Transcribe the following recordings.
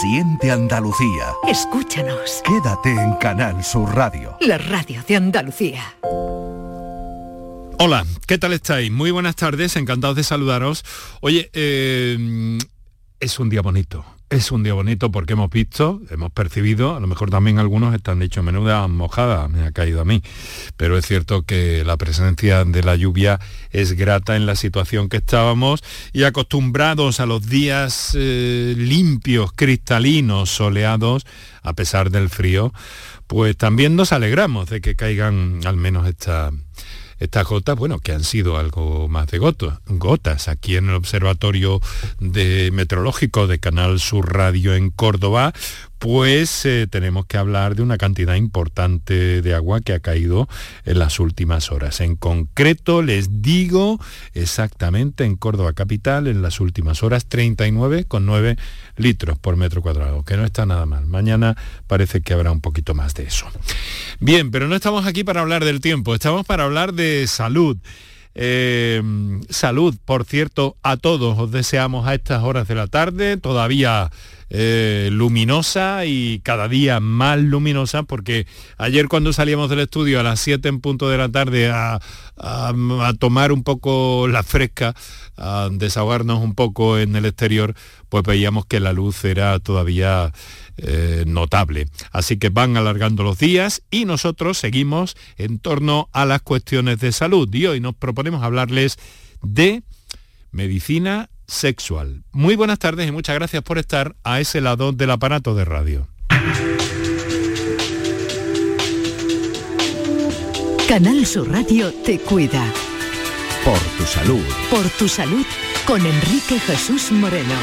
Siente Andalucía. Escúchanos. Quédate en Canal Sur Radio. La radio de Andalucía. Hola, ¿qué tal estáis? Muy buenas tardes, encantados de saludaros. Oye, eh, es un día bonito es un día bonito porque hemos visto, hemos percibido, a lo mejor también algunos están dicho menuda mojada, me ha caído a mí, pero es cierto que la presencia de la lluvia es grata en la situación que estábamos y acostumbrados a los días eh, limpios, cristalinos, soleados, a pesar del frío, pues también nos alegramos de que caigan al menos esta estas gotas, bueno, que han sido algo más de gotas, gotas aquí en el Observatorio de Meteorológico de Canal Sur Radio en Córdoba, pues eh, tenemos que hablar de una cantidad importante de agua que ha caído en las últimas horas. En concreto, les digo exactamente en Córdoba Capital, en las últimas horas, 39,9 litros por metro cuadrado, que no está nada mal. Mañana parece que habrá un poquito más de eso. Bien, pero no estamos aquí para hablar del tiempo, estamos para hablar de salud. Eh, salud, por cierto, a todos os deseamos a estas horas de la tarde, todavía eh, luminosa y cada día más luminosa, porque ayer cuando salíamos del estudio a las 7 en punto de la tarde a, tomar un poco la fresca, a desahogarnos un poco en el exterior, pues veíamos que la luz era todavía eh, notable. Así que van alargando los días y nosotros seguimos en torno a las cuestiones de salud y hoy nos proponemos hablarles de medicina sexual. Muy buenas tardes y muchas gracias por estar a ese lado del aparato de radio. Canal Sur Radio te cuida. Por tu salud. Por tu salud con Enrique Jesús Moreno.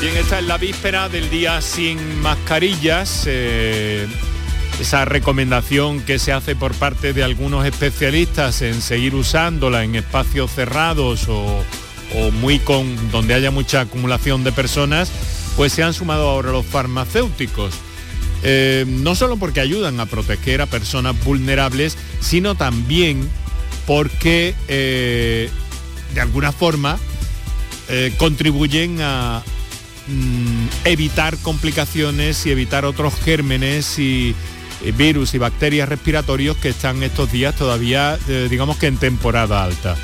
Bien, esta es la víspera del día sin mascarillas. Eh, esa recomendación que se hace por parte de algunos especialistas en seguir usándola en espacios cerrados o, o muy con donde haya mucha acumulación de personas, pues se han sumado ahora los farmacéuticos. Eh, no solo porque ayudan a proteger a personas vulnerables, sino también porque eh, de alguna forma eh, contribuyen a mm, evitar complicaciones y evitar otros gérmenes y virus y bacterias respiratorios que están estos días todavía, digamos que en temporada alta.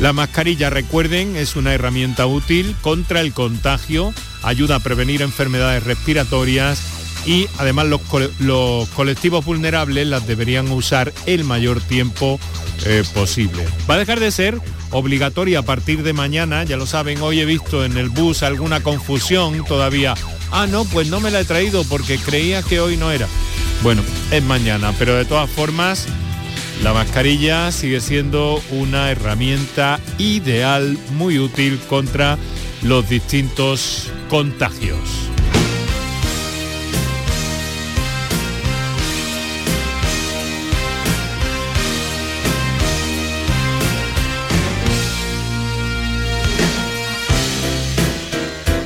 La mascarilla, recuerden, es una herramienta útil contra el contagio, ayuda a prevenir enfermedades respiratorias y además los, colectivos vulnerables las deberían usar el mayor tiempo eh, posible. Va a dejar de ser obligatoria a partir de mañana, ya lo saben, hoy he visto en el bus alguna confusión todavía. Ah, no, pues no me la he traído porque creía que hoy no era. Bueno, es mañana, pero de todas formas la mascarilla sigue siendo una herramienta ideal, muy útil contra los distintos contagios.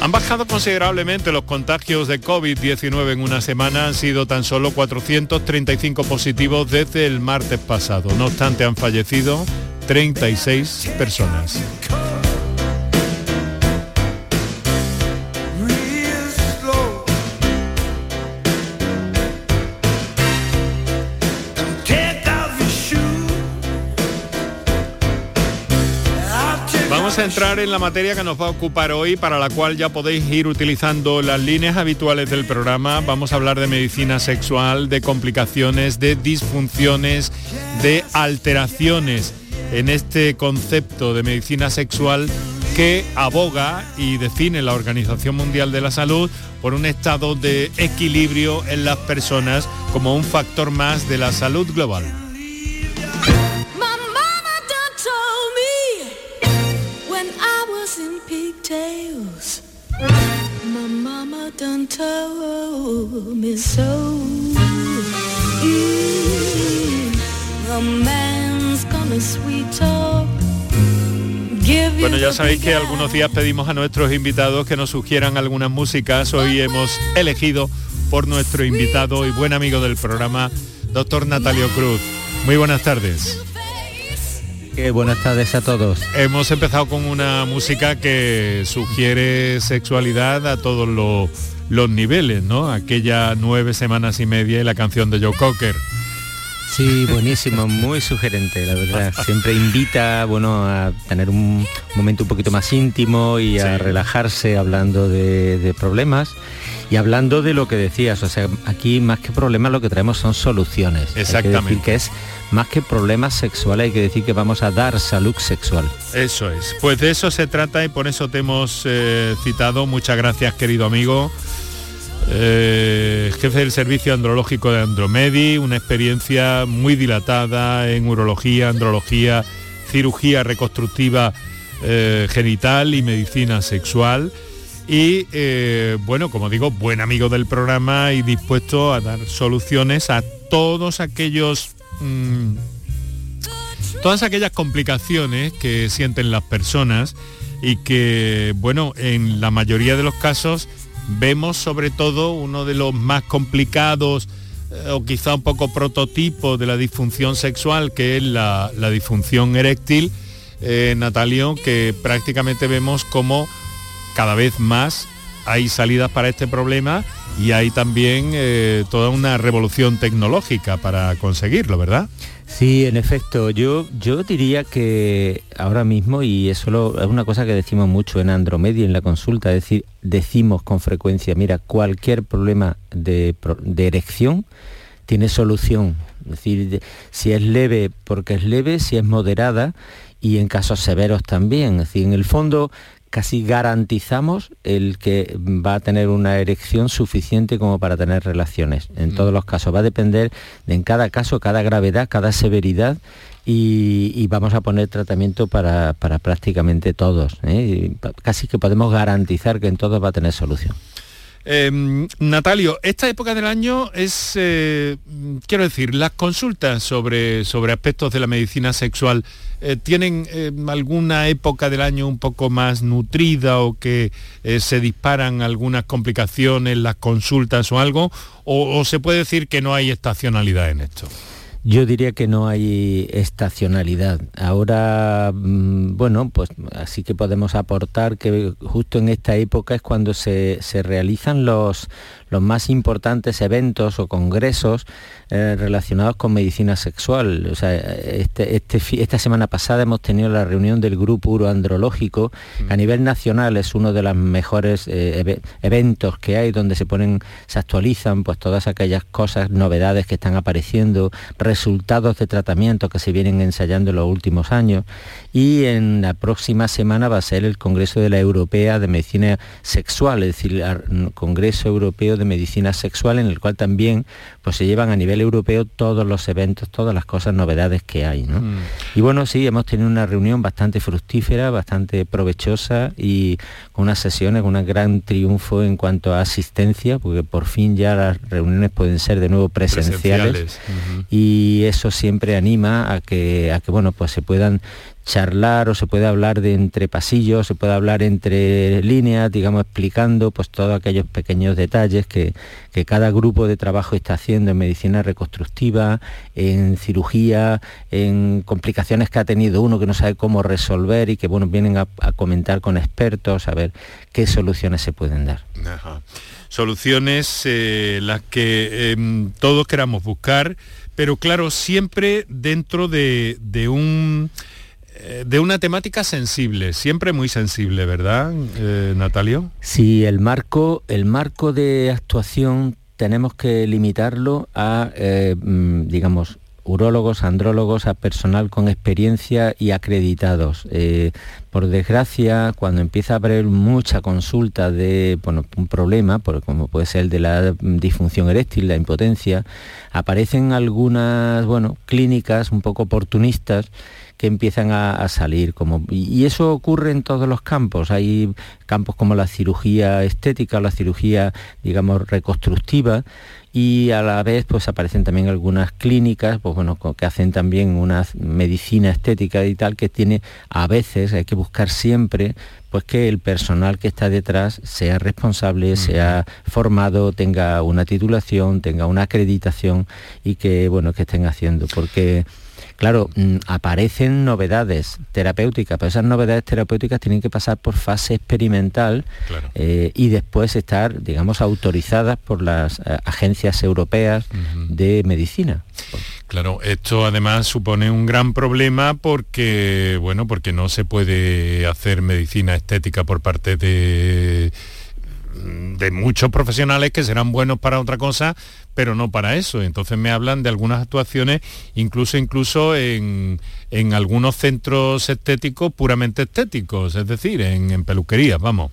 Han bajado considerablemente los contagios de COVID-19 en una semana, han sido tan solo 435 positivos desde el martes pasado. No obstante, han fallecido 36 personas. A entrar en la materia que nos va a ocupar hoy, para la cual ya podéis ir utilizando las líneas habituales del programa. Vamos a hablar de medicina sexual, de complicaciones, de disfunciones, de alteraciones en este concepto de medicina sexual que aboga y define la Organización Mundial de la Salud por un estado de equilibrio en las personas como un factor más de la salud global. Bueno, ya sabéis que algunos días pedimos a nuestros invitados que nos sugieran algunas músicas. Hoy hemos elegido por nuestro invitado y buen amigo del programa, doctor Natalio Cruz. Muy buenas tardes. Buenas tardes a todos. Hemos empezado con una música que sugiere sexualidad a todos los, los niveles, ¿no? Aquella nueve semanas y media y la canción de Joe Cocker. Sí, buenísimo, muy sugerente, la verdad. Siempre invita, bueno, a tener un momento un poquito más íntimo y a relajarse hablando de, problemas y hablando de lo que decías. O sea, aquí más que problemas lo que traemos son soluciones. Exactamente. Hay que decir que es más que problemas sexuales, hay que decir que vamos a dar salud sexual. Eso es. Pues de eso se trata y por eso te hemos eh, citado. Muchas gracias, querido amigo. Eh, jefe del servicio andrológico de Andromedi, una experiencia muy dilatada en urología, andrología, cirugía reconstructiva eh, genital y medicina sexual. Y eh, bueno, como digo, buen amigo del programa y dispuesto a dar soluciones a todos aquellos... Mm, todas aquellas complicaciones que sienten las personas y que, bueno, en la mayoría de los casos vemos sobre todo uno de los más complicados eh, o quizá un poco prototipo de la disfunción sexual, que es la, disfunción eréctil, eh, Natalio, que prácticamente vemos como cada vez más hay salidas para este problema y hay también eh, toda una revolución tecnológica para conseguirlo, ¿verdad? Sí, en efecto, yo, yo diría que ahora mismo, y eso es una cosa que decimos mucho en Andromedia, en la consulta, es decir, decimos con frecuencia, mira, cualquier problema de, de erección tiene solución. Es decir, si es leve porque es leve, si es moderada y en casos severos también. Es en el fondo casi garantizamos el que va a tener una erección suficiente como para tener relaciones. En mm. todos los casos va a depender de en cada caso, cada gravedad, cada severidad y, vamos a poner tratamiento para, prácticamente todos. ¿eh? Casi que podemos garantizar que en todos va a tener solución. Em, Natalio, esta época del año es, eh, quiero decir, las consultas sobre, sobre aspectos de la medicina sexual eh, tienen em, alguna época del año un poco más nutrida o que eh, se disparan algunas complicaciones, las consultas o algo, o se puede decir que no hay estacionalidad en esto. Yo diría que no hay estacionalidad. Ahora, mm, bueno, pues así que podemos aportar que justo en esta época es cuando se, se realizan los, los más importantes eventos o congresos eh, relacionados con medicina sexual. O sea, este, este esta semana pasada hemos tenido la reunión del grupo uroandrológico. Mm. A nivel nacional es uno de los mejores eh, eventos que hay donde se ponen, se actualizan pues todas aquellas cosas, novedades que están apareciendo, resultados de tratamiento que se vienen ensayando en los últimos años. Y en la próxima semana va a ser el Congreso de la Europea de Medicina Sexual, es decir, el Congreso Europeo de medicina sexual en el cual también pues, se llevan a nivel europeo todos los eventos, todas las cosas, novedades que hay. Mm. Y bueno, sí, hemos tenido una reunión bastante fructífera, bastante provechosa y con unas sesiones, con un gran triunfo en cuanto a asistencia, porque por fin ya las reuniones pueden ser de nuevo presenciales, y eso siempre anima a que, a que bueno, pues se puedan charlar o se puede hablar de entre pasillos, se puede hablar entre líneas, digamos, explicando pues todos aquellos pequeños detalles que, cada grupo de trabajo está haciendo en medicina reconstructiva, en cirugía, en complicaciones que ha tenido uno que no sabe cómo resolver y que bueno, vienen a, comentar con expertos a ver qué soluciones se pueden dar. Soluciones eh, las que em, todos queramos buscar, pero claro, siempre dentro de un eh, de una temática sensible, siempre muy sensible, ¿verdad, eh, Natalio? Sí, el marco, el marco de actuación tenemos que limitarlo a, eh, mm, digamos, urólogos, andrólogos, a personal con experiencia y acreditados. por desgracia, cuando empieza a haber mucha consulta de bueno, un problema, como puede ser el de la disfunción eréctil, la impotencia, aparecen algunas bueno, clínicas un poco oportunistas que empiezan a, salir. Como, y, eso ocurre en todos los campos. Hay campos como la cirugía estética o la cirugía, digamos, reconstructiva y a la vez pues aparecen también algunas clínicas pues bueno que hacen también una medicina estética y tal que tiene a veces hay que buscar siempre pues que el personal que está detrás sea responsable, sea formado, tenga una titulación, tenga una acreditación y que bueno que estén haciendo, porque Claro, mm, aparecen novedades terapéuticas, pero esas novedades terapéuticas tienen que pasar por fase experimental eh, y después estar, digamos, autorizadas por las eh, agencias europeas de medicina. Claro, esto además supone un gran problema porque, bueno, porque no se puede hacer medicina estética por parte de de muchos profesionales que serán buenos para otra cosa, pero no para eso. Entonces me hablan de algunas actuaciones, incluso, incluso en, algunos centros estéticos puramente estéticos, es decir, en, peluquerías, vamos.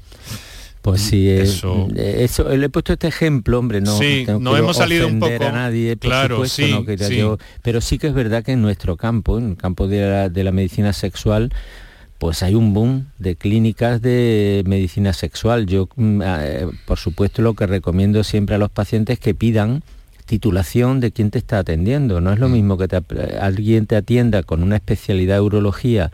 Pues sí, eh, eso... eso, le he puesto este ejemplo, hombre, no, sí, no hemos salido un poco a nadie, claro, sí, pero sí que es verdad que en nuestro campo, en el campo de la medicina sexual, pues hay un boom de clínicas de medicina sexual. Yo, mm, eh, por supuesto, lo que recomiendo siempre a los pacientes es que pidan titulación de quien te está atendiendo. No es lo mm. mismo que alguien te atienda con una especialidad de urología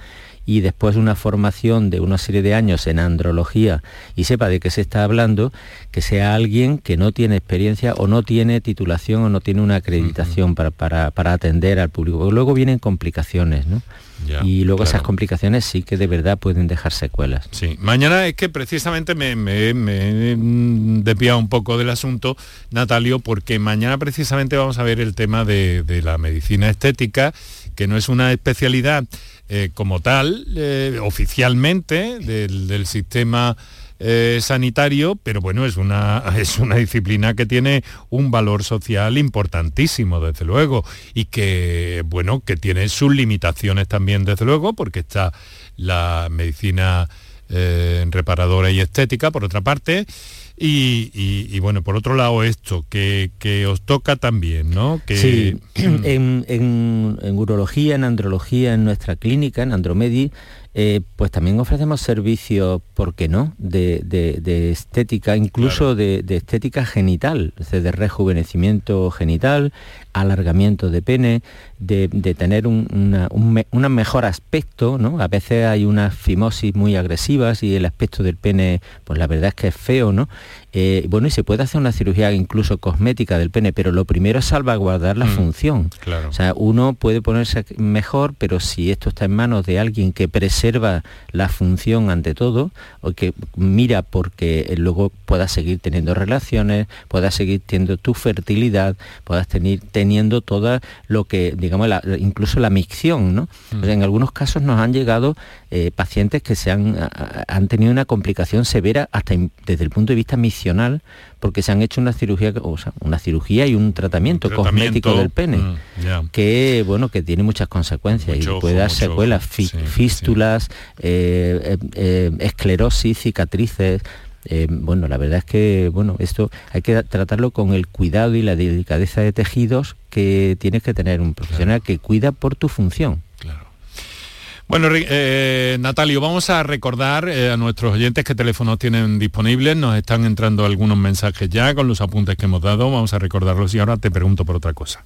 y después una formación de una serie de años en andrología y sepa de qué se está hablando, que sea alguien que no tiene experiencia o no tiene titulación o no tiene una acreditación para, para, atender al público. Luego vienen complicaciones, ¿no? y luego esas complicaciones sí que de verdad pueden dejar secuelas. Sí, mañana es que precisamente me, me, he desviado un poco del asunto, Natalio, porque mañana precisamente vamos a ver el tema de, la medicina estética, que no es una especialidad eh, como tal, eh, oficialmente, del sistema eh, sanitario, pero bueno, es una, es una disciplina que tiene un valor social importantísimo, desde luego, y que, bueno, que tiene sus limitaciones también, desde luego, porque está la medicina reparadora y estética, por otra parte, y, bueno, por otro lado esto, que, os toca también, ¿no? Que... Sí, en, en, urología, en andrología, en nuestra clínica, en Andromedi, eh, pues también ofrecemos servicios, ¿por qué no?, de, estética, incluso de, estética genital, de rejuvenecimiento genital, alargamiento de pene, de, tener un, mejor aspecto, ¿no? A veces hay unas fimosis muy agresivas y el aspecto del pene, pues la verdad es que es feo, ¿no? Eh, bueno, y se puede hacer una cirugía incluso cosmética del pene, pero lo primero es salvaguardar la mm, función. O sea, uno puede ponerse mejor, pero si esto está en manos de alguien que preserva la función ante todo, o que mira porque luego puedas seguir teniendo relaciones, puedas seguir teniendo tu fertilidad, puedas tener, teniendo todo lo que, digamos, incluso la micción, ¿no? Mm. en algunos casos nos han llegado eh, pacientes que se han, han tenido una complicación severa hasta desde el punto de vista misional porque se han hecho una cirugía, o sea, una cirugía y un tratamiento, cosmético del pene, mm, que bueno, que tiene muchas consecuencias y puede dar secuelas, fístulas, eh, eh, esclerosis, cicatrices. Bueno, la verdad es que bueno, esto hay que tratarlo con el cuidado y la delicadeza de tejidos que tienes que tener un profesional que cuida por tu función. Bueno, eh, Natalio, vamos a recordar eh, a nuestros oyentes qué teléfonos tienen disponibles. Nos están entrando algunos mensajes ya con los apuntes que hemos dado. Vamos a recordarlos y ahora te pregunto por otra cosa.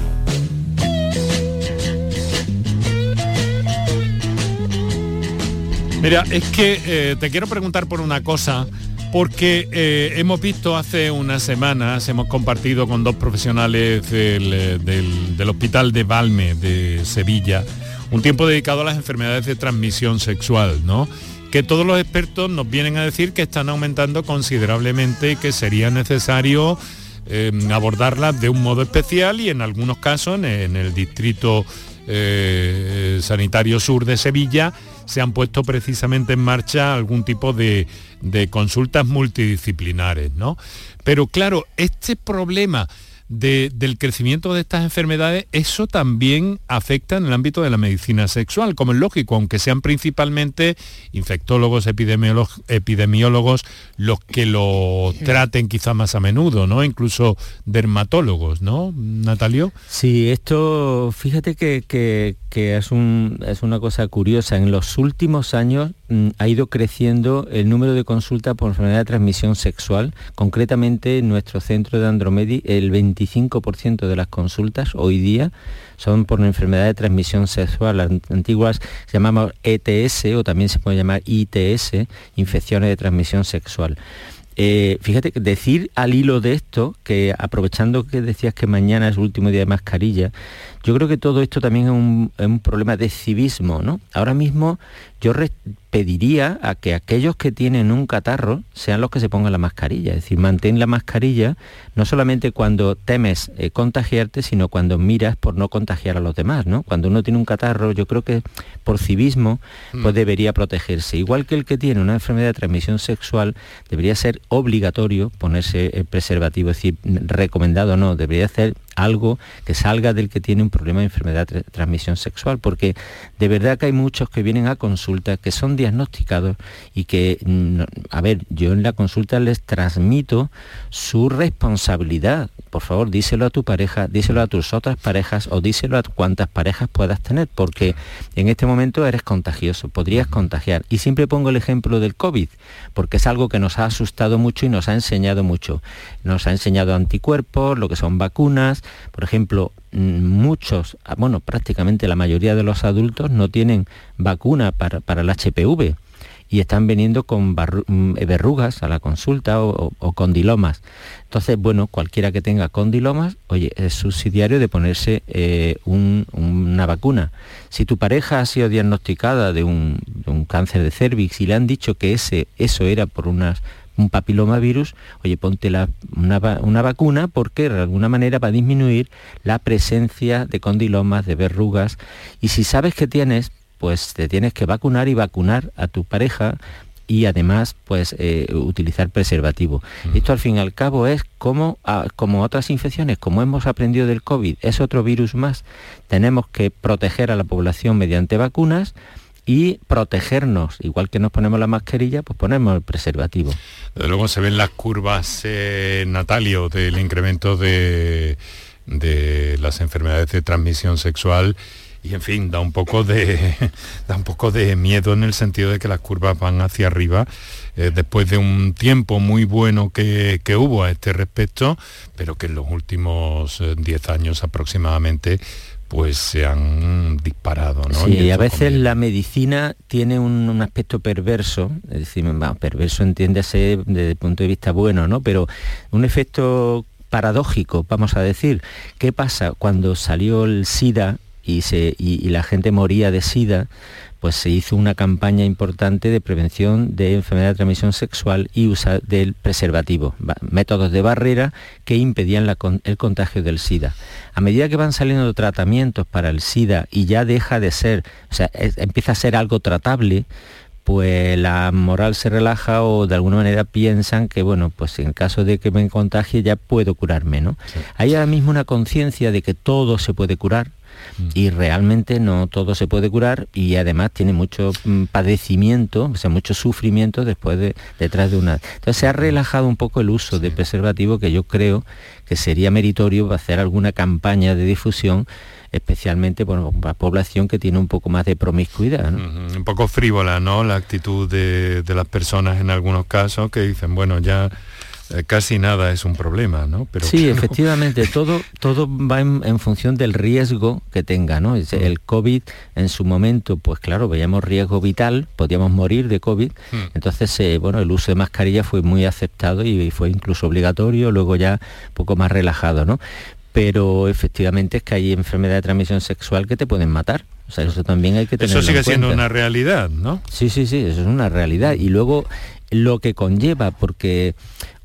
Mira, es que eh, te quiero preguntar por una cosa, porque eh, hemos visto hace unas semanas, hemos compartido con dos profesionales del, eh, del, Hospital de Valme de Sevilla, un tiempo dedicado a las enfermedades de transmisión sexual, ¿no? que todos los expertos nos vienen a decir que están aumentando considerablemente y que sería necesario Em, abordarlas de un modo especial y en algunos casos en, el distrito sanitario sur de Sevilla se han puesto precisamente en marcha algún tipo de, consultas multidisciplinares, ¿no? Pero claro, este problema del crecimiento de estas enfermedades, eso también afecta en el ámbito de la medicina sexual, como es lógico, aunque sean principalmente infectólogos, epidemiólogos, los que lo traten quizá más a menudo, ¿no? Incluso dermatólogos, ¿no, Natalio? Sí, esto, fíjate que, que, es, un, es una cosa curiosa. En los últimos años ha ido creciendo el número de consultas por enfermedad de transmisión sexual. Concretamente, en nuestro centro de Andromedi, el 25% de las consultas hoy día son por enfermedad de transmisión sexual. Las antiguas se llamaban ETS o también se puede llamar ITS, infecciones de transmisión sexual. Eh, fíjate, decir al hilo de esto, que aprovechando que decías que mañana es el último día de mascarilla, yo creo que todo esto también es un, es un problema de civismo, ¿no? Ahora mismo yo pediría a que aquellos que tienen un catarro sean los que se pongan la mascarilla, es decir, mantén la mascarilla no solamente cuando temes eh, contagiarte, sino cuando miras por no contagiar a los demás, ¿no? Cuando uno tiene un catarro, yo creo que por civismo pues mm. debería protegerse. Igual que el que tiene una enfermedad de transmisión sexual, debería ser obligatorio ponerse el preservativo, es decir, recomendado no, debería ser algo que salga del que tiene un problema de enfermedad de transmisión sexual, porque de verdad que hay muchos que vienen a consulta, que son diagnosticados y que, mm, a ver, yo en la consulta les transmito su responsabilidad. Por favor, díselo a tu pareja, díselo a tus otras parejas o díselo a cuantas parejas puedas tener, porque en este momento eres contagioso, podrías contagiar. Y siempre pongo el ejemplo del COVID, porque es algo que nos ha asustado mucho y nos ha enseñado mucho. Nos ha enseñado anticuerpos, lo que son vacunas, por ejemplo, mm, muchos, ah, bueno, prácticamente la mayoría de los adultos no tienen vacuna para, para el HPV y están viniendo con mm, verrugas a la consulta o, condilomas. Entonces, bueno, cualquiera que tenga condilomas, oye, es subsidiario de ponerse eh, una vacuna. Si tu pareja ha sido diagnosticada de un, cáncer de cervix y le han dicho que ese, eso era por unas un papilomavirus, oye, ponte una, una, vacuna porque de alguna manera va a disminuir la presencia de condilomas, de verrugas. Y si sabes que tienes, pues te tienes que vacunar y vacunar a tu pareja y además pues eh, utilizar preservativo. Mm. Esto al fin y al cabo es como, ah, como otras infecciones, como hemos aprendido del COVID, es otro virus más. Tenemos que proteger a la población mediante vacunas y protegernos, igual que nos ponemos la mascarilla, pues ponemos el preservativo. luego se ven las curvas, eh, Natalio, del incremento de, de las enfermedades de transmisión sexual. Y en fin, da un poco de da un poco de miedo en el sentido de que las curvas van hacia arriba. Eh, después de un tiempo muy bueno que, que, hubo a este respecto, pero que en los últimos 10 eh, años aproximadamente pues se han disparado. ¿no? Sí, y a veces la medicina tiene un, aspecto perverso, es decir, perverso entiéndase desde el punto de vista bueno, ¿no? Pero un efecto paradójico, vamos a decir. ¿Qué pasa cuando salió el SIDA y, se, y la gente moría de SIDA? Pues se hizo una campaña importante de prevención de enfermedad de transmisión sexual y uso del preservativo, métodos de barrera que impedían el contagio del SIDA. A medida que van saliendo tratamientos para el SIDA y ya deja de ser, o sea, empieza a ser algo tratable, pues la moral se relaja o de alguna manera piensan que, bueno, pues en caso de que me contagie ya puedo curarme, ¿no? Hay ahora mismo una conciencia de que todo se puede curar, y realmente no todo se puede curar y además tiene mucho mm, padecimiento, o sea, mucho sufrimiento después de detrás de una. Entonces se ha relajado un poco el uso de preservativo que yo creo que sería meritorio hacer alguna campaña de difusión especialmente por la población que tiene un poco más de promiscuidad. Un poco frívola, ¿no? La actitud de, de las personas en algunos casos que dicen, bueno, ya casi nada es un problema, ¿no? Pero sí, efectivamente, todo, todo va en, función del riesgo que tenga, ¿no? Mm. El COVID en su momento, pues claro, veíamos riesgo vital, podíamos morir de COVID, mm. entonces, eh, bueno, el uso de mascarilla fue muy aceptado y, fue incluso obligatorio, luego ya un poco más relajado, ¿no? Pero efectivamente es que hay enfermedad de transmisión sexual que te pueden matar. O sea, eso también hay que tenerlo Eso sigue siendo una realidad, ¿no? Sí, sí, sí, eso es una realidad. Y luego lo que conlleva, porque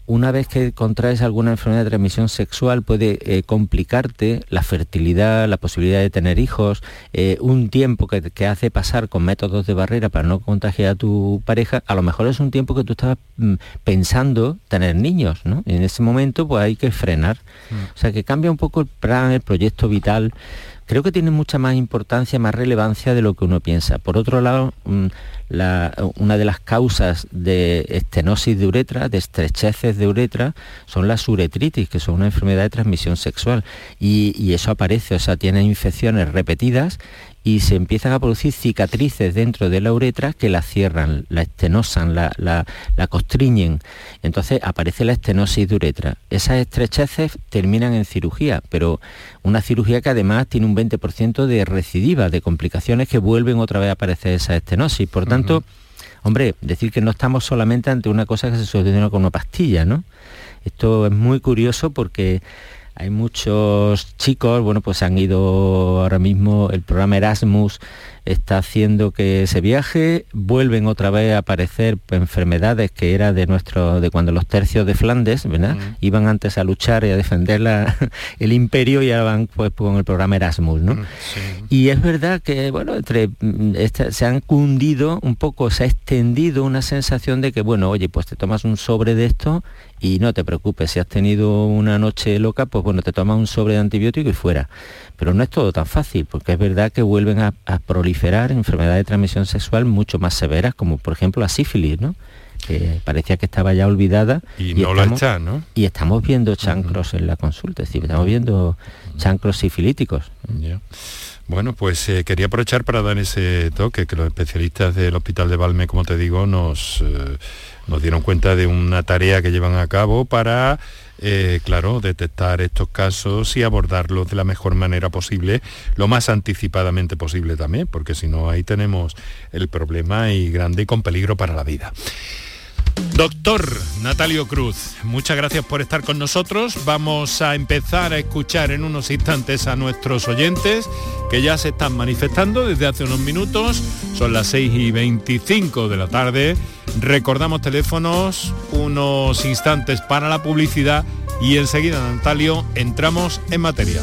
una vez que contraes alguna enfermedad de transmisión sexual puede eh, complicarte la fertilidad, la posibilidad de tener hijos, eh, un tiempo que, hace pasar con métodos de barrera para no contagiar a tu pareja, a lo mejor es un tiempo que tú estabas mm, pensando tener niños, ¿no? Y en ese momento pues hay que frenar. Mm. O sea que cambia un poco el plan, el proyecto vital creo que tiene mucha más importancia, más relevancia de lo que uno piensa. Por otro lado, mm, una de las causas de estenosis de uretra, de estrecheces de uretra, son las uretritis, que son una enfermedad de transmisión sexual. Y, y eso aparece, o sea, tiene infecciones repetidas y se empiezan a producir cicatrices dentro de la uretra que la cierran, la estenosan, la, la, constriñen. Entonces aparece la estenosis de uretra. Esas estrecheces terminan en cirugía, pero una cirugía que además tiene un 20% de recidiva, de complicaciones que vuelven otra vez a aparecer esa estenosis. Por tanto, hombre, decir que no estamos solamente ante una cosa que se soluciona con una pastilla, ¿no? Esto es muy curioso porque hay muchos chicos, bueno, pues han ido ahora mismo, el programa Erasmus está haciendo que se viaje, vuelven otra vez a aparecer enfermedades que era de nuestro, de cuando los tercios de Flandes, ¿verdad? Iban antes a luchar y a defender el imperio y ahora van pues con el programa Erasmus, ¿no? Y es verdad que, bueno, entre, mm, se han cundido un poco, se ha extendido una sensación de que, bueno, oye, pues te tomas un sobre de esto y no te preocupes, si has tenido una noche loca, pues bueno, te tomas un sobre de antibiótico y fuera. Pero no es todo tan fácil, porque es verdad que vuelven a, proliferar enfermedades de transmisión sexual mucho más severas, como por ejemplo la sífilis, ¿no? que parecía que estaba ya olvidada. Y, no estamos, lo está, ¿no? Y estamos viendo chancros en la consulta, es decir, estamos viendo chancros sifilíticos. Bueno, pues eh, quería aprovechar para dar ese toque que los especialistas del Hospital de Valme, como te digo, nos, eh, dieron cuenta de una tarea que llevan a cabo para eh, claro, detectar estos casos y abordarlos de la mejor manera posible, lo más anticipadamente posible también, porque si no ahí tenemos el problema y grande y con peligro para la vida. Doctor Natalio Cruz, muchas gracias por estar con nosotros. Vamos a empezar a escuchar en unos instantes a nuestros oyentes que ya se están manifestando desde hace unos minutos. Son las 6 y 25 de la tarde. Recordamos teléfonos, unos instantes para la publicidad y enseguida, Natalio, entramos en materia.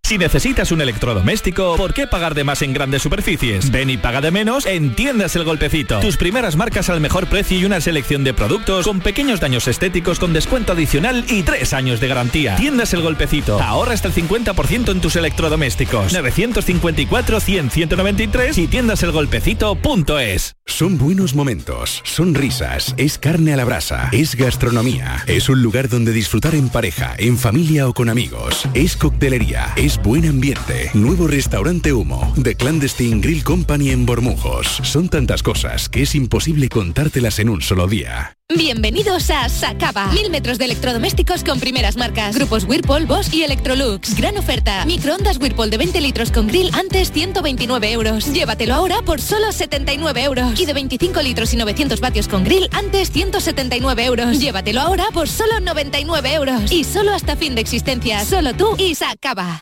Si necesitas un electrodoméstico, ¿por qué pagar de más en grandes superficies? Ven y paga de menos en Tiendas El Golpecito. Tus primeras marcas al mejor precio y una selección de productos con pequeños daños estéticos con descuento adicional y tres años de garantía. Tiendas El Golpecito. Ahorra hasta el 50% en tus electrodomésticos. 954-100-193 y tiendaselgolpecito.es. Son buenos momentos, son risas, es carne a la brasa, es gastronomía, es un lugar donde disfrutar en pareja, en familia o con amigos, es coctelería, es buen ambiente. Nuevo restaurante Humo, de Clandestine Grill Company en Bormujos. Son tantas cosas que es imposible contártelas en un solo día. Bienvenidos a Sacaba. Mil metros de electrodomésticos con primeras marcas. Grupos Whirlpool, Bosch y Electrolux. Gran oferta. Microondas Whirlpool de 20 litros con grill antes 129 euros. Llévatelo ahora por solo 79 euros. Y de 25 litros y 900 vatios con grill antes 179 euros. Llévatelo ahora por solo 99 euros. Y solo hasta fin de existencia. Solo tú y Sacaba.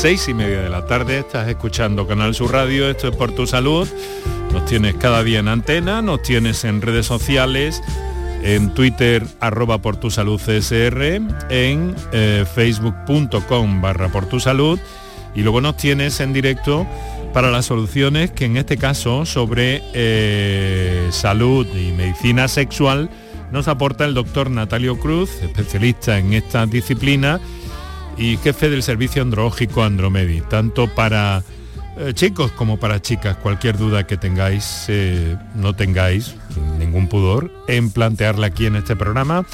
Seis y media de la tarde. Estás escuchando Canal Sur Radio, esto es por tu salud. Nos tienes cada día en antena, nos tienes en redes sociales, en Twitter arroba por tu salud CSR, en eh, facebook.com barra por tu salud y luego nos tienes en directo para las soluciones que en este caso sobre eh, salud y medicina sexual nos aporta el doctor Natalio Cruz, especialista en esta disciplina y jefe del servicio andrológico Andromedi, tanto para eh, chicos como para chicas. Cualquier duda que tengáis, eh, no tengáis ningún pudor en plantearla aquí en este programa,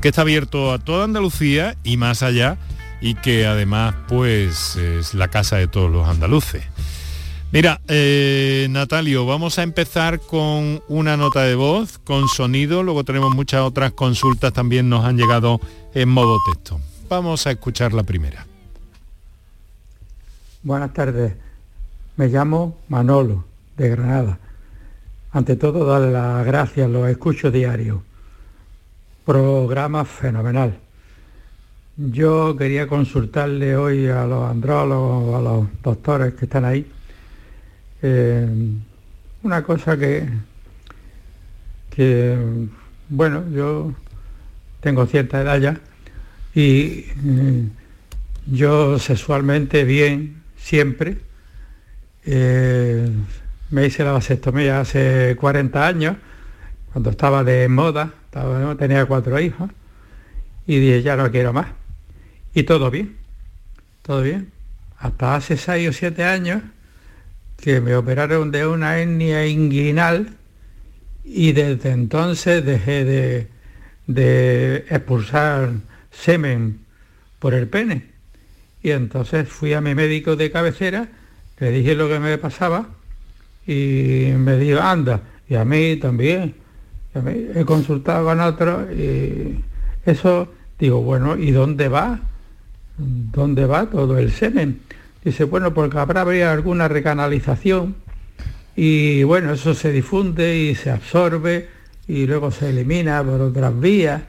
que está abierto a toda Andalucía y más allá, y que además pues es la casa de todos los andaluces. Mira, eh, Natalio, vamos a empezar con una nota de voz, con sonido, luego tenemos muchas otras consultas, también nos han llegado en modo texto. Vamos a escuchar la primera. Buenas tardes, me llamo Manolo, de Granada. Ante todo, darle las gracias, lo escucho diario. Programa fenomenal. Yo quería consultarle hoy a los andrólogos, a los doctores que están ahí, eh, una cosa que, que, bueno, yo tengo cierta edad ya y eh, yo sexualmente bien siempre. Eh, me hice la vasectomía hace 40 años, cuando estaba de moda, tenía cuatro hijos, y dije, ya no quiero más. Y todo bien, todo bien. Hasta hace seis o siete años que me operaron de una hernia inguinal y desde entonces dejé de, de expulsar semen por el pene. Y entonces fui a mi médico de cabecera, le dije lo que me pasaba y me dijo, anda, y a mí también. he consultado con otros y eso, digo, bueno, ¿y dónde va? ¿Dónde va todo el semen? Dice, bueno, porque habrá alguna recanalización y bueno, eso se difunde y se absorbe y luego se elimina por otras vías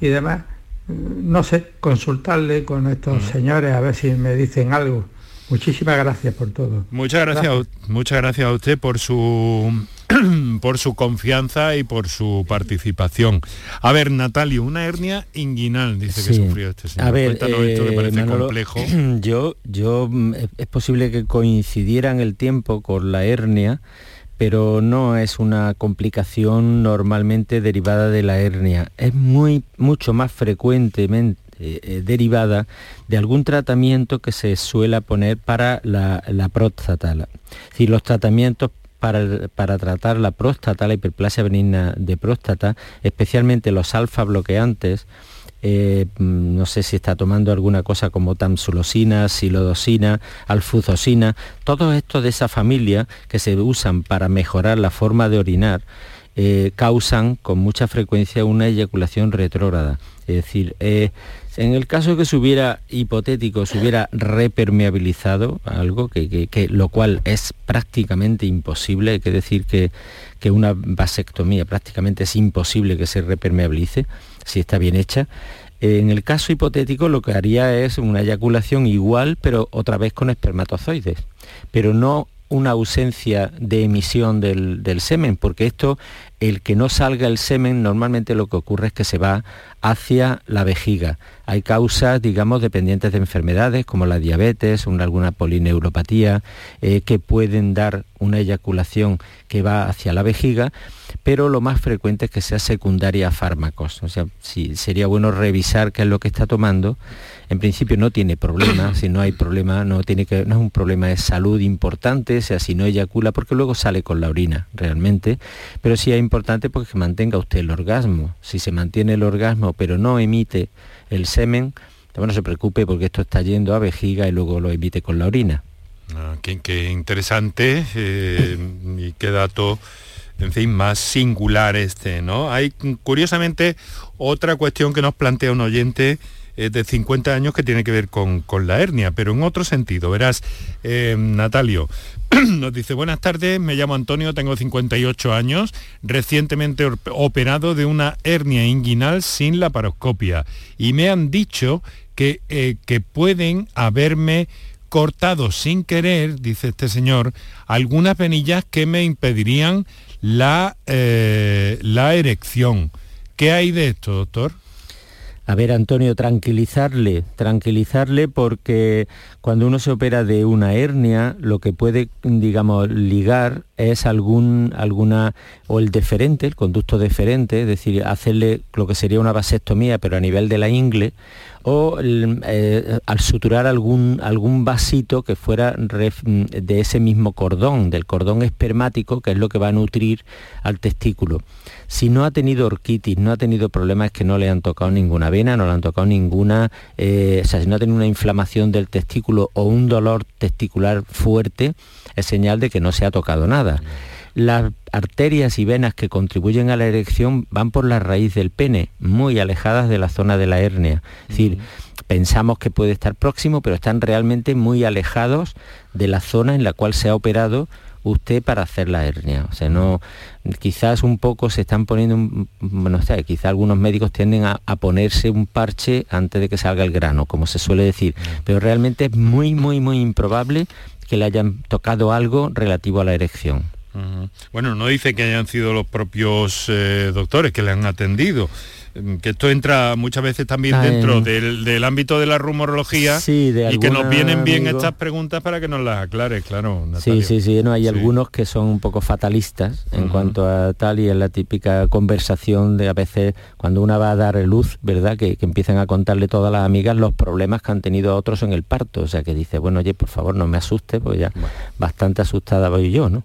y demás. No sé, consultarle con estos mm. señores a ver si me dicen algo. Muchísimas gracias por todo. Muchas gracias, muchas gracias a usted por su por su confianza y por su participación. A ver, Natalio, una hernia inguinal, dice que sufrió este señor. A ver, esto que parece eh, complejo. Yo, yo, mm, es posible que coincidiera en el tiempo con la hernia, pero no es una complicación normalmente derivada de la hernia. Es muy, mucho más frecuentemente eh, derivada de algún tratamiento que se suele poner para la, próstata. Si los tratamientos para, tratar la próstata, la hiperplasia benigna de próstata, especialmente los alfa bloqueantes, eh, mm, no sé si está tomando alguna cosa como tamsulosina, silodosina, alfuzosina, todos estos de esa familia que se usan para mejorar la forma de orinar, eh, causan con mucha frecuencia una eyaculación retrógrada. Es decir, eh, en el caso que se hubiera, hipotético, se hubiera repermeabilizado algo, que, lo cual es prácticamente imposible, hay que decir que, que una vasectomía prácticamente es imposible que se repermeabilice, si está bien hecha, en el caso hipotético lo que haría es una eyaculación igual, pero otra vez con espermatozoides, pero no una ausencia de emisión del, semen, porque esto, el que no salga el semen, normalmente lo que ocurre es que se va hacia la vejiga. Hay causas, digamos, dependientes de enfermedades como la diabetes, una, alguna polineuropatía, eh, que pueden dar una eyaculación que va hacia la vejiga, pero lo más frecuente es que sea secundaria a fármacos. O sea, si, sería bueno revisar qué es lo que está tomando. En principio no tiene problema, si no hay problema, no, tiene que, no es un problema de salud importante, o sea, si no eyacula, porque luego sale con la orina realmente, pero sí es importante porque que mantenga usted el orgasmo. Si se mantiene el orgasmo pero no emite el semen, no se preocupe porque esto está yendo a vejiga y luego lo emite con la orina. Ah, qué, interesante eh, y qué dato, en fin, más singular este, ¿no? Hay, curiosamente, otra cuestión que nos plantea un oyente eh, de 50 años que tiene que ver con, la hernia, pero en otro sentido. Verás, eh, Natalio, nos dice, buenas tardes, me llamo Antonio, tengo 58 años, recientemente operado de una hernia inguinal sin la paroscopia y me han dicho que, que pueden haberme cortado sin querer, dice este señor, algunas venillas que me impedirían la, eh, la erección. ¿Qué hay de esto, doctor? A ver, Antonio, tranquilizarle, tranquilizarle porque cuando uno se opera de una hernia, lo que puede, digamos, ligar es algún, alguna, o el deferente, el conducto deferente, es decir, hacerle lo que sería una vasectomía, pero a nivel de la ingle, o eh, al suturar algún, algún vasito que fuera de ese mismo cordón, del cordón espermático, que es lo que va a nutrir al testículo. Si no ha tenido orquitis, no ha tenido problemas que no le han tocado ninguna vena, no le han tocado ninguna, eh, o sea, si no ha tenido una inflamación del testículo o un dolor testicular fuerte, es señal de que no se ha tocado nada. Las arterias y venas que contribuyen a la erección van por la raíz del pene, muy alejadas de la zona de la hernia. Es decir, pensamos que puede estar próximo, pero están realmente muy alejados de la zona en la cual se ha operado usted para hacer la hernia. O sea, no, quizás un poco se están poniendo, bueno, o sea, quizás algunos médicos tienden a, a, ponerse un parche antes de que salga el grano, como se suele decir, pero realmente es muy, muy, muy improbable que le hayan tocado algo relativo a la erección. Bueno, no dice que hayan sido los propios eh, doctores que le han atendido. Mm, que esto entra muchas veces también dentro del, ámbito de la rumorología y que nos vienen bien estas preguntas para que nos las aclare, claro. Sí, sí, sí, no, hay algunos que son un poco fatalistas en cuanto a tal y es la típica conversación de a veces cuando una va a dar luz, ¿verdad? Que, empiezan a contarle todas las amigas los problemas que han tenido otros en el parto, o sea que dice, bueno, oye, por favor no me asuste, porque ya bastante asustada voy yo, ¿no?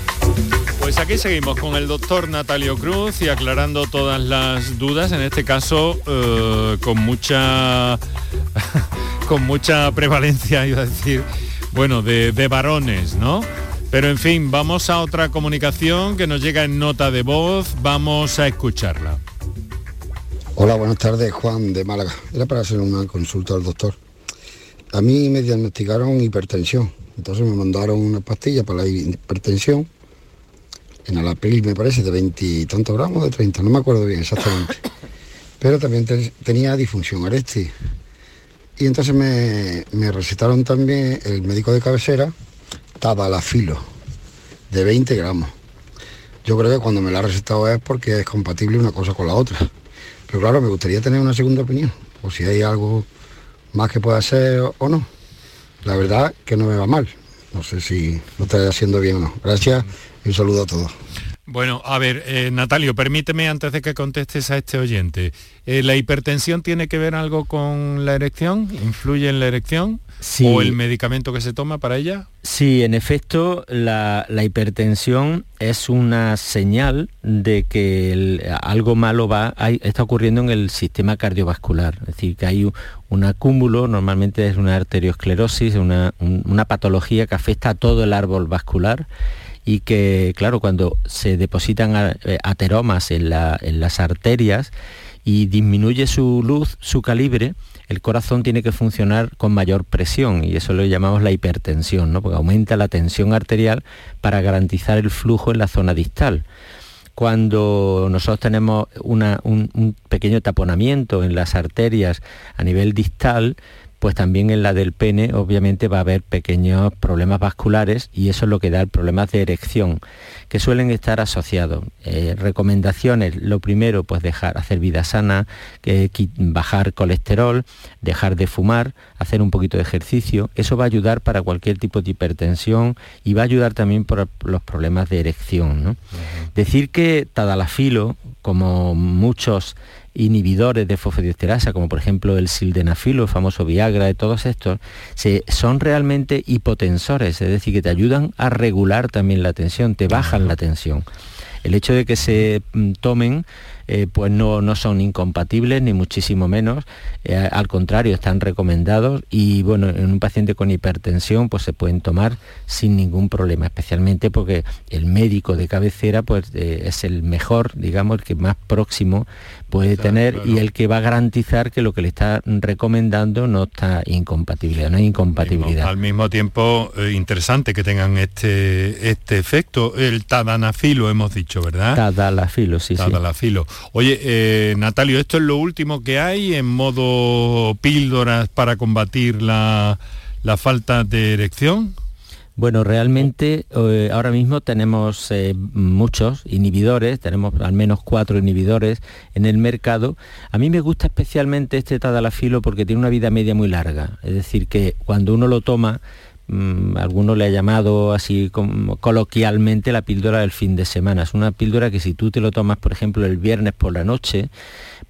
pues aquí seguimos con el doctor Natalio Cruz y aclarando todas las dudas, en este caso eh, con mucha con mucha prevalencia, iba a decir, bueno, de, de varones, ¿no? Pero en fin, vamos a otra comunicación que nos llega en nota de voz, vamos a escucharla. Hola, buenas tardes, Juan de Málaga. Era para hacer una consulta al doctor. A mí me diagnosticaron hipertensión, entonces me mandaron una pastilla para la hipertensión en Alapril me parece, de 20 y tantos gramos, de 30, no me acuerdo bien exactamente. Pero también tenía disfunción eréctil. Y entonces me, recetaron también el médico de cabecera, tabalafilo, de 20 gramos. Yo creo que cuando me la ha recetado es porque es compatible una cosa con la otra. Pero claro, me gustaría tener una segunda opinión, o si hay algo más que pueda hacer o no. La verdad que no me va mal. No sé si lo estoy haciendo bien o no. Gracias un saludo a todos. Bueno, a ver, eh, Natalio, permíteme antes de que contestes a este oyente, eh, ¿la hipertensión tiene que ver algo con la erección? ¿Influye en la erección? ¿O el medicamento que se toma para ella? Sí, en efecto, la, hipertensión es una señal de que algo malo va, está ocurriendo en el sistema cardiovascular. Es decir, que hay un, acúmulo, normalmente es una arteriosclerosis, una, una patología que afecta a todo el árbol vascular y que, claro, cuando se depositan eh, ateromas en, las arterias y disminuye su luz, su calibre, el corazón tiene que funcionar con mayor presión y eso lo llamamos la hipertensión, ¿no? porque aumenta la tensión arterial para garantizar el flujo en la zona distal. Cuando nosotros tenemos un, un pequeño taponamiento en las arterias a nivel distal, pues también en la del pene obviamente va a haber pequeños problemas vasculares y eso es lo que da el problema de erección, que suelen estar asociados. Eh, recomendaciones, lo primero, pues dejar, hacer vida sana, bajar colesterol, dejar de fumar, hacer un poquito de ejercicio, eso va a ayudar para cualquier tipo de hipertensión y va a ayudar también por los problemas de erección. Decir que tadalafilo, como muchos inhibidores de fosfodiesterasa, como por ejemplo el sildenafilo, el famoso Viagra, de todos estos, se, son realmente hipotensores, es decir, que te ayudan a regular también la tensión, te bajan la tensión. El hecho de que se mm, tomen eh, pues no, no, son incompatibles ni muchísimo menos, eh, al contrario, están recomendados y bueno, en un paciente con hipertensión pues se pueden tomar sin ningún problema, especialmente porque el médico de cabecera pues eh, es el mejor, digamos, el que más próximo puede tener y el que va a garantizar que lo que le está recomendando no está incompatible, no hay incompatibilidad. Al mismo tiempo, interesante que tengan este, este efecto, el tadanafilo hemos dicho, ¿verdad? Tadalafilo, sí, Tadalafilo. Oye, eh, Natalio, ¿esto es lo último que hay en modo píldoras para combatir la, falta de erección? Bueno, realmente eh, ahora mismo tenemos eh, muchos inhibidores, tenemos al menos cuatro inhibidores en el mercado. A mí me gusta especialmente este tadalafilo porque tiene una vida media muy larga, es decir, que cuando uno lo toma Mm, alguno le ha llamado así como, coloquialmente la píldora del fin de semana. Es una píldora que si tú te lo tomas, por ejemplo, el viernes por la noche,